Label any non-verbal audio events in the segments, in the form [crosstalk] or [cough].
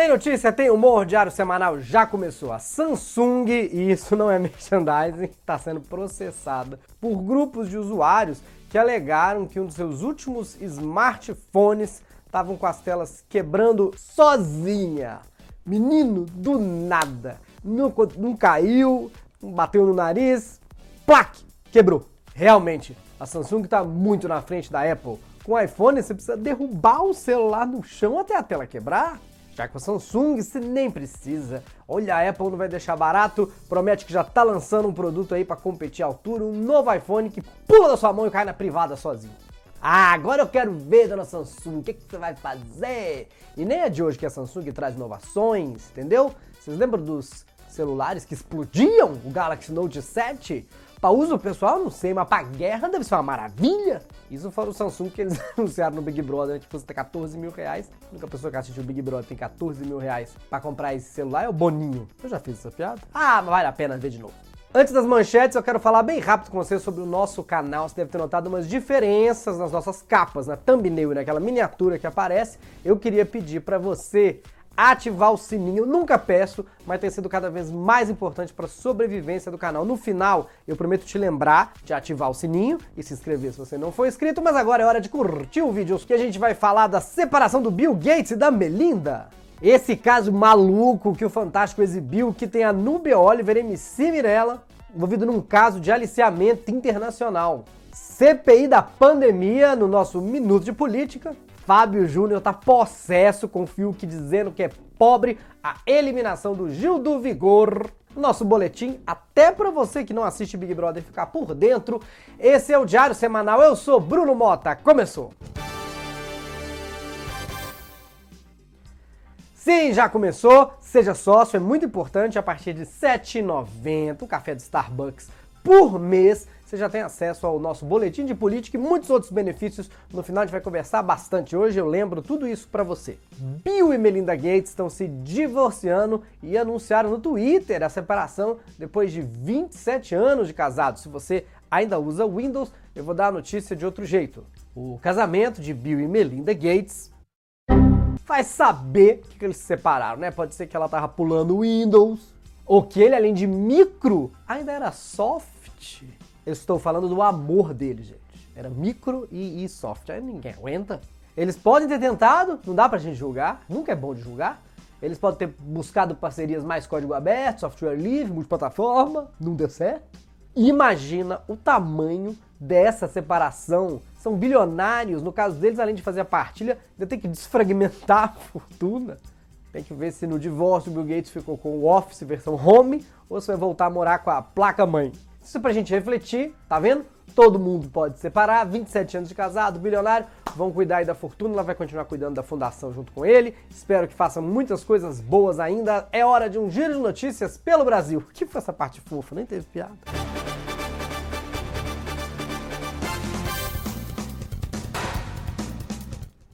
Tem notícia, tem humor, Diário Semanal já começou. A Samsung, e isso não é [laughs] merchandising, está sendo processada por grupos de usuários que alegaram que um dos seus últimos smartphones estavam com as telas quebrando sozinha. Menino, do nada. Não, não caiu, bateu no nariz, plaque, quebrou. Realmente, a Samsung está muito na frente da Apple. Com o iPhone, você precisa derrubar o celular no chão até a tela quebrar. Já com a Samsung, você nem precisa. Olha, a Apple não vai deixar barato, promete que já está lançando um produto aí para competir à altura, um novo iPhone que pula da sua mão e cai na privada sozinho. Ah, agora eu quero ver, dona Samsung, o que, que você vai fazer? E nem é de hoje que a Samsung traz inovações, entendeu? Vocês lembram dos celulares que explodiam? O Galaxy Note 7? Para uso pessoal, não sei, mas para guerra deve ser uma maravilha. Isso foi o Samsung que eles [laughs] anunciaram no Big Brother, que custa 14 mil reais. A única pessoa que assistiu o Big Brother tem 14 mil reais para comprar esse celular é o Boninho. Eu já fiz essa piada? Ah, mas vale a pena ver de novo. Antes das manchetes, eu quero falar bem rápido com você sobre o nosso canal. Você deve ter notado umas diferenças nas nossas capas, na thumbnail, naquela miniatura que aparece. Eu queria pedir para você ativar o sininho. Nunca peço, mas tem sido cada vez mais importante para a sobrevivência do canal. No final, eu prometo te lembrar de ativar o sininho e se inscrever se você não for inscrito. Mas agora é hora de curtir o vídeo, que a gente vai falar da separação do Bill Gates e da Melinda. Esse caso maluco que o Fantástico exibiu, que tem a Nubia Oliver MC Mirella envolvido num caso de aliciamento internacional. CPI da pandemia no nosso Minuto de Política. Fábio Júnior tá possesso com o Fiuk dizendo que é pobre a eliminação do Gil do Vigor. Nosso boletim, até para você que não assiste Big Brother ficar por dentro. Esse é o Diário Semanal. Eu sou Bruno Mota. Começou! Sim, já começou. Seja sócio, é muito importante. A partir de R$ 7,90, o café de Starbucks por mês. Você já tem acesso ao nosso boletim de política e muitos outros benefícios. No final a gente vai conversar bastante hoje, eu lembro tudo isso para você. Bill e Melinda Gates estão se divorciando e anunciaram no Twitter a separação depois de 27 anos de casados. Se você ainda usa Windows, eu vou dar a notícia de outro jeito. O casamento de Bill e Melinda Gates vai saber que eles se separaram, né? Pode ser que ela tava pulando Windows, ou que ele, além de micro, ainda era soft. Eu estou falando do amor dele, gente. Era micro e, e soft. Aí ninguém aguenta. Eles podem ter tentado, não dá pra gente julgar, nunca é bom de julgar. Eles podem ter buscado parcerias mais código aberto, software livre, multiplataforma, não deu certo. Imagina o tamanho dessa separação. São bilionários, no caso deles, além de fazer a partilha, ainda tem que desfragmentar [laughs] a fortuna. Tem que ver se no divórcio o Bill Gates ficou com o Office versão home ou se vai voltar a morar com a placa mãe. Isso é pra gente refletir, tá vendo? Todo mundo pode separar, 27 anos de casado, bilionário, vão cuidar aí da fortuna, ela vai continuar cuidando da fundação junto com ele. Espero que faça muitas coisas boas ainda. É hora de um giro de notícias pelo Brasil. Que foi essa parte fofa? Nem teve piada.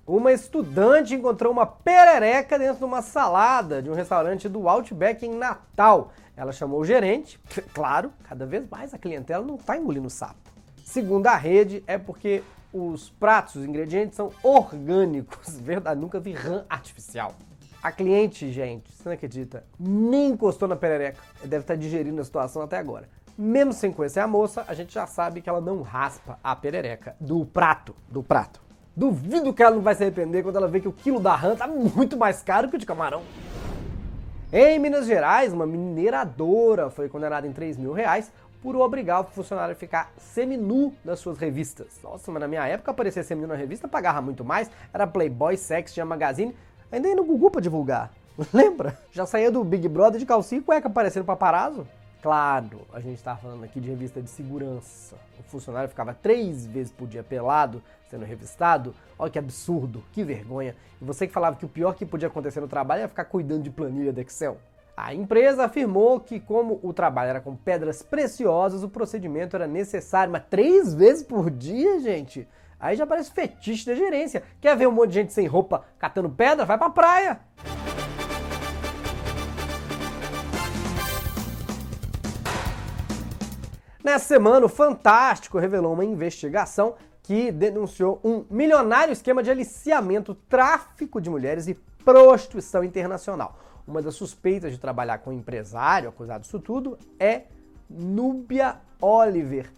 Uma estudante encontrou uma perereca dentro de uma salada de um restaurante do Outback em Natal. Ela chamou o gerente, [laughs] claro, cada vez mais a clientela não está engolindo sapo. Segundo a rede, é porque os pratos, os ingredientes são orgânicos. [laughs] Verdade, nunca vi rã artificial. A cliente, gente, você não acredita, nem encostou na perereca. Deve estar digerindo a situação até agora. Mesmo sem conhecer a moça, a gente já sabe que ela não raspa a perereca do prato, do prato. Duvido que ela não vai se arrepender quando ela vê que o quilo da rã tá muito mais caro que o de camarão. Em Minas Gerais, uma mineradora foi condenada em 3 mil reais por obrigar o funcionário a ficar seminu nas suas revistas. Nossa, mas na minha época aparecer seminu na revista pagava muito mais. Era Playboy, Sex, tinha Magazine, ainda ia no Google pra divulgar. [laughs] Lembra? Já saía do Big Brother de calcinha e cueca aparecendo paparazzo. Claro, a gente está falando aqui de revista de segurança. O funcionário ficava três vezes por dia pelado, sendo revistado. Olha que absurdo, que vergonha. E você que falava que o pior que podia acontecer no trabalho era ficar cuidando de planilha do Excel. A empresa afirmou que, como o trabalho era com pedras preciosas, o procedimento era necessário, mas três vezes por dia, gente? Aí já parece fetiche da gerência. Quer ver um monte de gente sem roupa catando pedra? Vai pra praia! Nessa semana, o Fantástico revelou uma investigação que denunciou um milionário esquema de aliciamento, tráfico de mulheres e prostituição internacional. Uma das suspeitas de trabalhar com um empresário acusado disso tudo é Núbia Oliver,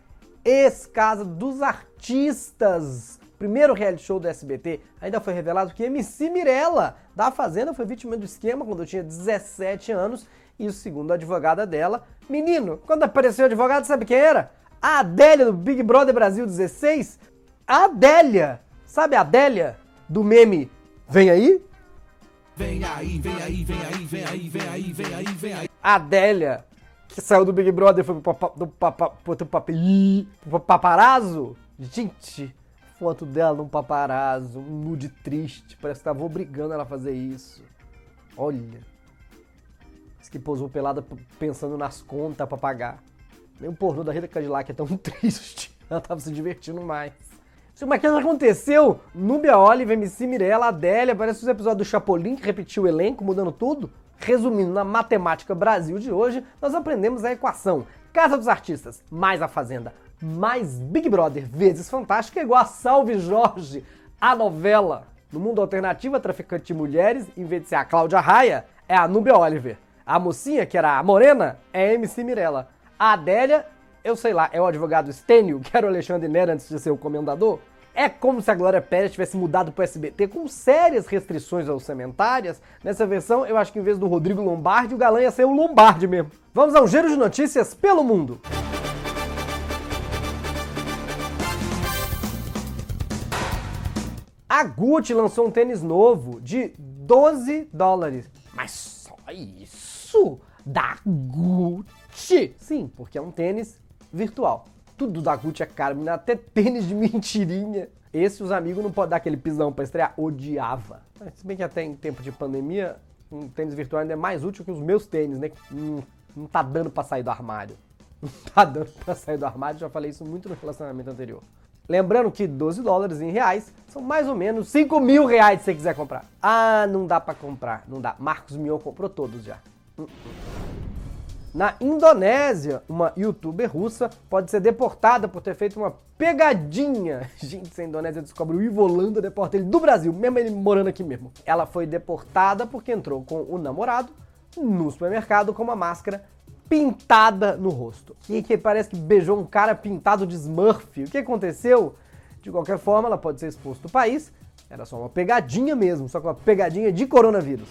ex-casa dos artistas. Primeiro reality show do SBT, ainda foi revelado que MC Mirella, da Fazenda, foi vítima do esquema quando eu tinha 17 anos. E segundo a advogada dela, menino, quando apareceu o advogado, sabe quem era? A Adélia do Big Brother Brasil 16. A Adélia! Sabe a Adélia do meme Vem aí? Vem aí, vem aí, vem aí, vem aí, vem aí, vem aí, vem aí. Adélia, que saiu do Big Brother e foi pro, papa, do papa, pro, pro paparazzo. Gente, foto dela num paparazzo, um nude triste, parece que tava obrigando ela a fazer isso. Olha. Diz que posou pelada pensando nas contas pra pagar. Nem o pornô da Rita Cadillac é tão [laughs] triste. Ela tava se divertindo mais. Mas o que aconteceu? Núbia Olive, MC Mirella, Adélia, parece os episódios do Chapolin que repetiu o elenco, mudando tudo. Resumindo, na Matemática Brasil de hoje, nós aprendemos a equação Casa dos Artistas mais a Fazenda mais Big Brother vezes Fantástica é igual a Salve Jorge, a novela. No mundo alternativo, a traficante de mulheres, em vez de ser a Cláudia Raia, é a Núbia Oliver. A mocinha, que era a morena, é a MC Mirella. A Adélia eu sei lá, é o advogado Stênio, [laughs] que era o Alexandre Nero antes de ser o comendador? É como se a Glória Pérez tivesse mudado para o SBT com sérias restrições orçamentárias. Nessa versão, eu acho que em vez do Rodrigo Lombardi, o galã ia ser o Lombardi mesmo. Vamos a um giro de notícias pelo mundo. A Gucci lançou um tênis novo de 12 dólares. Mas só isso? Da Gucci? Sim, porque é um tênis virtual. Tudo da Gucci é caro, até tênis de [laughs] mentirinha. Esse os amigos não podem dar aquele pisão pra estrear. Odiava. Se bem que até em tempo de pandemia, um tênis virtual ainda é mais útil que os meus tênis, né? Não, não tá dando pra sair do armário. [laughs] Não tá dando pra sair do armário, já falei isso muito no relacionamento anterior. Lembrando que 12 dólares em reais são mais ou menos 5 mil reais se você quiser comprar. Ah, não dá pra comprar, não dá. Marcos Mion comprou todos já. -uh. Na Indonésia, uma youtuber russa pode ser deportada por ter feito uma pegadinha. [laughs] Gente, se a Indonésia descobre o Ivo Holanda, deporta ele do Brasil, mesmo ele morando aqui mesmo. Ela foi deportada porque entrou com o namorado no supermercado com uma máscara pintada no rosto. E que parece que beijou um cara pintado de Smurf. O que aconteceu? De qualquer forma, ela pode ser expulsa do país. Era só uma pegadinha mesmo, só que uma pegadinha de coronavírus.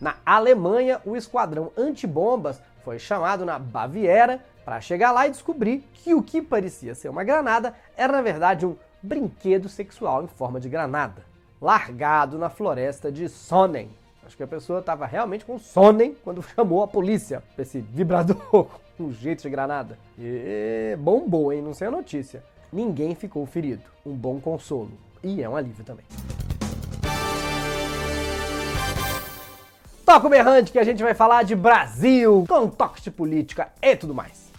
Na Alemanha, o esquadrão antibombas foi chamado na Baviera para chegar lá e descobrir que o que parecia ser uma granada era na verdade um brinquedo sexual em forma de granada, largado na floresta de Sonnen. Acho que a pessoa estava realmente com Sonnen quando [laughs] chamou a polícia para esse vibrador [laughs] com jeito de granada. E bombou, hein? Não sei a notícia. Ninguém ficou ferido. Um bom consolo. E é um alívio também. Toca o berrante que a gente vai falar de Brasil, com de política e tudo mais.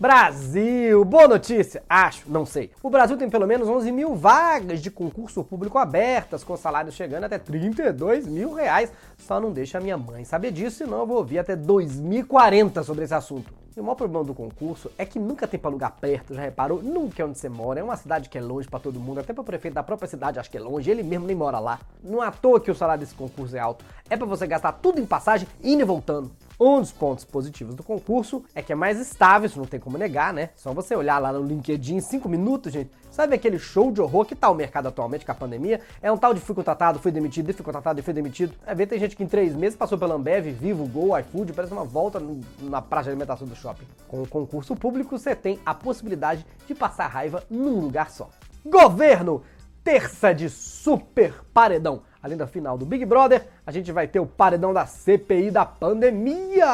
Brasil! Boa notícia! Acho, não sei. O Brasil tem pelo menos 11 mil vagas de concurso público abertas, com salários chegando até 32 mil reais. Só não deixa a minha mãe saber disso, senão eu vou ouvir até 2040 sobre esse assunto. E o maior problema do concurso é que nunca tem pra lugar perto, já reparou? Nunca é onde você mora. É uma cidade que é longe para todo mundo, até para o prefeito da própria cidade acho que é longe, ele mesmo nem mora lá. Não é à toa que o salário desse concurso é alto. É para você gastar tudo em passagem, indo e voltando. Um dos pontos positivos do concurso é que é mais estável, isso não tem como negar, né? Só você olhar lá no LinkedIn em 5 minutos, gente. Sabe aquele show de horror que tá o mercado atualmente com a pandemia? É um tal de fui contratado, fui demitido, fui contratado e fui demitido. É ver, tem gente que em 3 meses passou pela Ambev, Vivo, Gol, iFood, parece uma volta na praça de alimentação do shopping. Com o concurso público, você tem a possibilidade de passar raiva num lugar só. Governo! Terça de super paredão. Além da final do Big Brother, a gente vai ter o paredão da CPI da pandemia.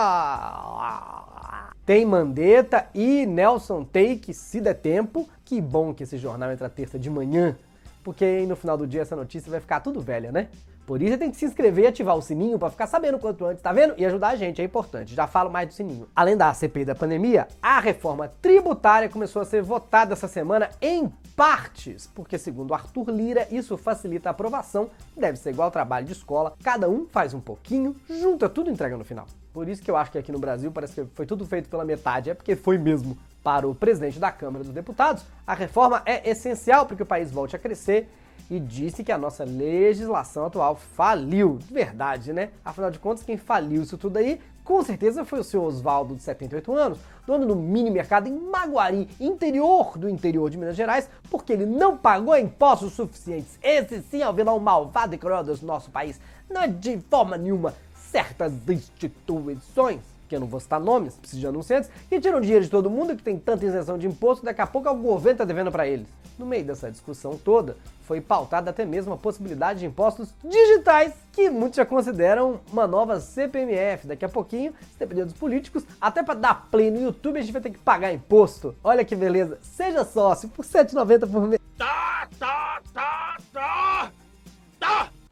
Tem Mandetta e Nelson Take, se der tempo. Que bom que esse jornal entra terça de manhã, porque aí no final do dia essa notícia vai ficar tudo velha, né? Por isso você tem que se inscrever e ativar o sininho para ficar sabendo quanto antes, tá vendo? E ajudar a gente, é importante. Já falo mais do sininho. Além da CPI da pandemia, a reforma tributária começou a ser votada essa semana em partes, porque segundo Arthur Lira, isso facilita a aprovação, deve ser igual trabalho de escola, cada um faz um pouquinho, junta tudo e entrega no final. Por isso que eu acho que aqui no Brasil parece que foi tudo feito pela metade, é porque foi mesmo. Para o presidente da Câmara dos Deputados, a reforma é essencial para que o país volte a crescer e disse que a nossa legislação atual faliu. Verdade, né? Afinal de contas, quem faliu isso tudo aí, com certeza foi o seu Oswaldo, de 78 anos, dono do mini mercado em Maguari, interior do interior de Minas Gerais, porque ele não pagou impostos suficientes. Esse sim é o vilão malvado e cruel do nosso país. Não é de forma nenhuma certas instituições que eu não vou citar nomes, preciso de anunciantes, que tiram dinheiro de todo mundo, que tem tanta isenção de imposto, daqui a pouco o governo está devendo para eles. No meio dessa discussão toda, foi pautada até mesmo a possibilidade de impostos digitais, que muitos já consideram uma nova CPMF. Daqui a pouquinho, se depender dos políticos, até para dar play no YouTube a gente vai ter que pagar imposto. Olha que beleza! Seja sócio por R$ 7,90 por mês. Tá, tá!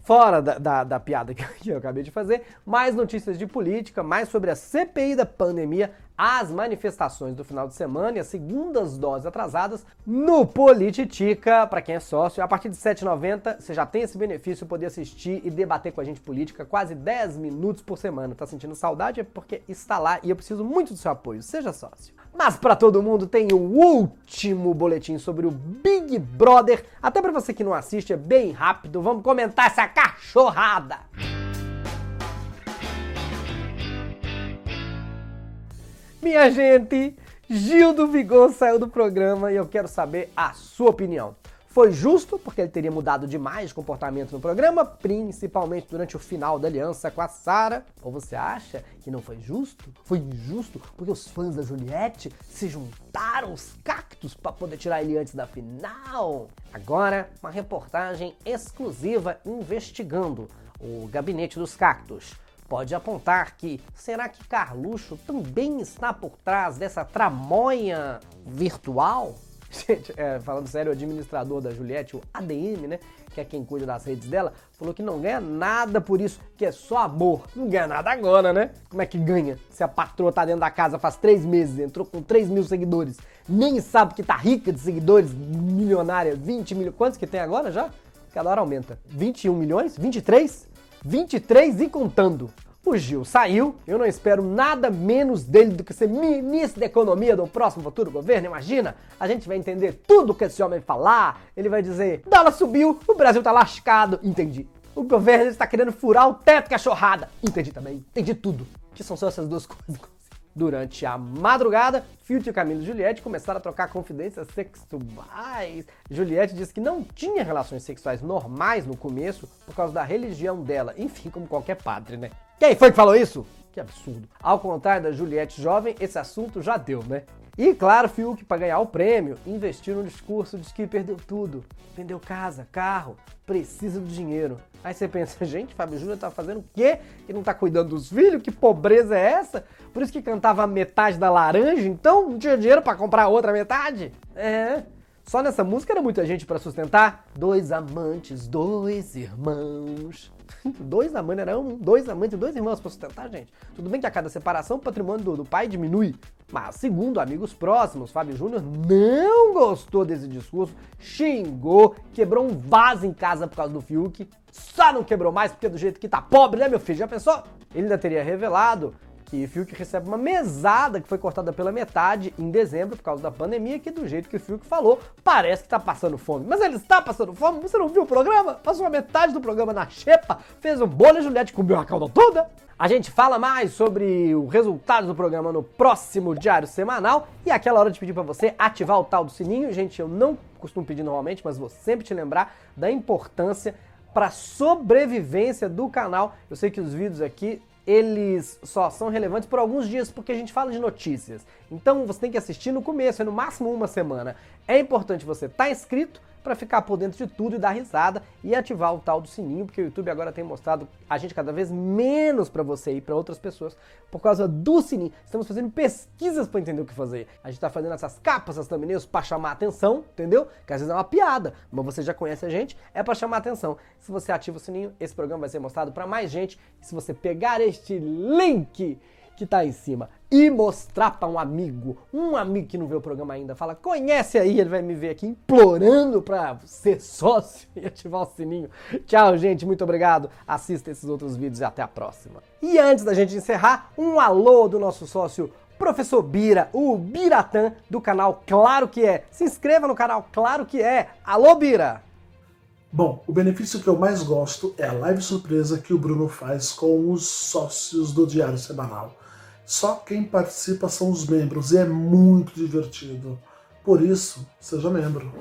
Fora da, da, da piada [laughs] que eu acabei de fazer, mais notícias de política, mais sobre a CPI da pandemia, as manifestações do final de semana e as segundas doses atrasadas no Polititica, para quem é sócio. A partir de R$ 7,90 você já tem esse benefício de poder assistir e debater com a gente política quase 10 minutos por semana. Tá sentindo saudade? É porque está lá e eu preciso muito do seu apoio. Seja sócio. Mas para todo mundo tem o último boletim sobre o Big Brother. Até para você que não assiste, é bem rápido. Vamos comentar essa cachorrada. Minha gente, Gil do Vigor saiu do programa e eu quero saber a sua opinião. Foi justo, porque ele teria mudado demais de comportamento no programa, principalmente durante o final da aliança com a Sara. Ou você acha que não foi justo? Foi injusto porque os fãs da Juliette se juntaram os cactos para poder tirar ele antes da final? Agora, uma reportagem exclusiva investigando o gabinete dos cactos pode apontar que será que Carluxo também está por trás dessa tramóia virtual? Gente, é, falando sério, o administrador da Juliette, o ADM, né? Que é quem cuida das redes dela, falou que não ganha nada por isso, que é só amor. Não ganha nada agora, né? Como é que ganha? Se a patroa tá dentro da casa faz três meses, entrou com 3 mil seguidores, nem sabe que tá rica de seguidores, milionária, 20 milhões. Quantos que tem agora já? Cada hora aumenta. 21 milhões? 23? 23 e contando. Gil saiu, eu não espero nada menos dele do que ser ministro da Economia do próximo futuro governo, imagina? A gente vai entender tudo que esse homem falar, ele vai dizer, dólar subiu, o Brasil tá lascado, entendi. O governo está querendo furar o teto cachorrada, entendi também, entendi tudo. Que são só essas duas coisas. Durante a madrugada, Filt e Camilo e Juliette começaram a trocar confidências sexuais. Juliette disse que não tinha relações sexuais normais no começo por causa da religião dela. Enfim, como qualquer padre, né? Quem foi que falou isso? Que absurdo. Ao contrário da Juliette jovem, esse assunto já deu, né? E claro, Fiuk, para ganhar o prêmio, investiu no discurso de que perdeu tudo. Vendeu casa, carro, precisa do dinheiro. Aí você pensa, [laughs] gente, Fábio Júnior tá fazendo o quê? Que não tá cuidando dos filhos? Que pobreza é essa? Por isso que cantava metade da laranja, então não tinha dinheiro para comprar outra metade? É. Só nessa música era muita gente para sustentar. Dois amantes, dois irmãos. [laughs] dois amantes, era um, dois amantes e dois irmãos para sustentar, gente. Tudo bem que a cada separação o patrimônio do, do pai diminui, mas segundo amigos próximos, Fábio Júnior não gostou desse discurso, xingou, quebrou um vaso em casa por causa do Fiuk. Só não quebrou mais porque do jeito que tá pobre, né, meu filho? Já pensou? Ele ainda teria revelado que Fiuk recebe uma mesada que foi cortada pela metade em dezembro por causa da pandemia, que do jeito que o Fiuk falou, parece que tá passando fome. Mas ele está passando fome? Você não viu o programa? Passou a metade do programa na xepa, fez um bolo e Juliette comeu a calda toda. A gente fala mais sobre o resultado do programa no próximo diário semanal e aquela hora de pedir para você ativar o tal do sininho. Gente, eu não costumo pedir normalmente, mas vou sempre te lembrar da importância para sobrevivência do canal. Eu sei que os vídeos aqui eles só são relevantes por alguns dias porque a gente fala de notícias. Então você tem que assistir no começo, é no máximo uma semana. É importante você estar tá inscrito, para ficar por dentro de tudo e dar risada e ativar o tal do sininho, porque o YouTube agora tem mostrado a gente cada vez menos para você e para outras pessoas por causa do sininho. Estamos fazendo pesquisas para entender o que fazer. A gente está fazendo essas capas, essas thumbnails para chamar atenção, entendeu? Que às vezes é uma piada, mas você já conhece a gente, é para chamar atenção. Se você ativa o sininho, esse programa vai ser mostrado para mais gente. E se você pegar este link que tá em cima e mostrar para um amigo, um amigo que não vê o programa ainda, fala, conhece aí, ele vai me ver aqui implorando para ser [laughs] sócio e ativar o sininho. Tchau, gente, muito obrigado. Assista esses outros vídeos e até a próxima. E antes da gente encerrar, um alô do nosso sócio Professor Bira, o Biratã do canal Claro que é. Se inscreva no canal Claro que é. Alô, Bira! Bom, o benefício que eu mais gosto é a live surpresa que o Bruno faz com os sócios do Diário Semanal. Só quem participa são os membros e é muito divertido. Por isso, seja membro.